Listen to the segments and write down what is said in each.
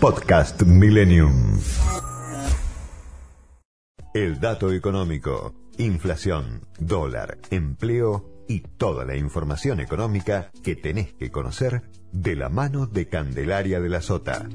Podcast Millennium. El dato económico, inflación, dólar, empleo y toda la información económica que tenés que conocer de la mano de Candelaria de la Sota.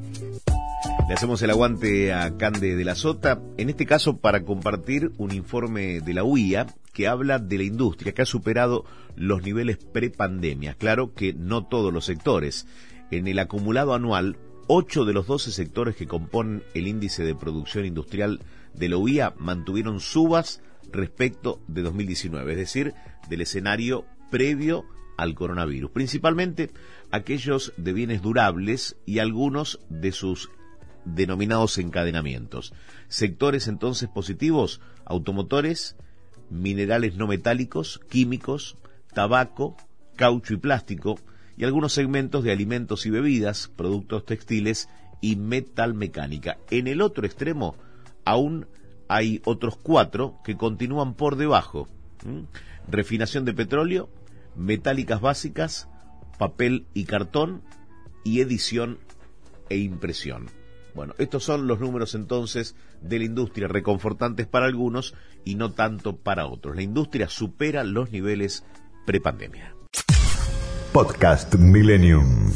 Le hacemos el aguante a Cande de la Sota, en este caso para compartir un informe de la UIA que habla de la industria que ha superado los niveles prepandemia. Claro que no todos los sectores. En el acumulado anual, 8 de los 12 sectores que componen el índice de producción industrial de la UIA mantuvieron subas respecto de 2019, es decir, del escenario previo al coronavirus, principalmente aquellos de bienes durables y algunos de sus denominados encadenamientos. Sectores entonces positivos, automotores, minerales no metálicos, químicos, tabaco, caucho y plástico, y algunos segmentos de alimentos y bebidas, productos textiles y metalmecánica. En el otro extremo, aún hay otros cuatro que continúan por debajo. Refinación de petróleo, metálicas básicas, papel y cartón y edición e impresión. Bueno, estos son los números entonces de la industria, reconfortantes para algunos y no tanto para otros. La industria supera los niveles prepandemia. Podcast Millennium.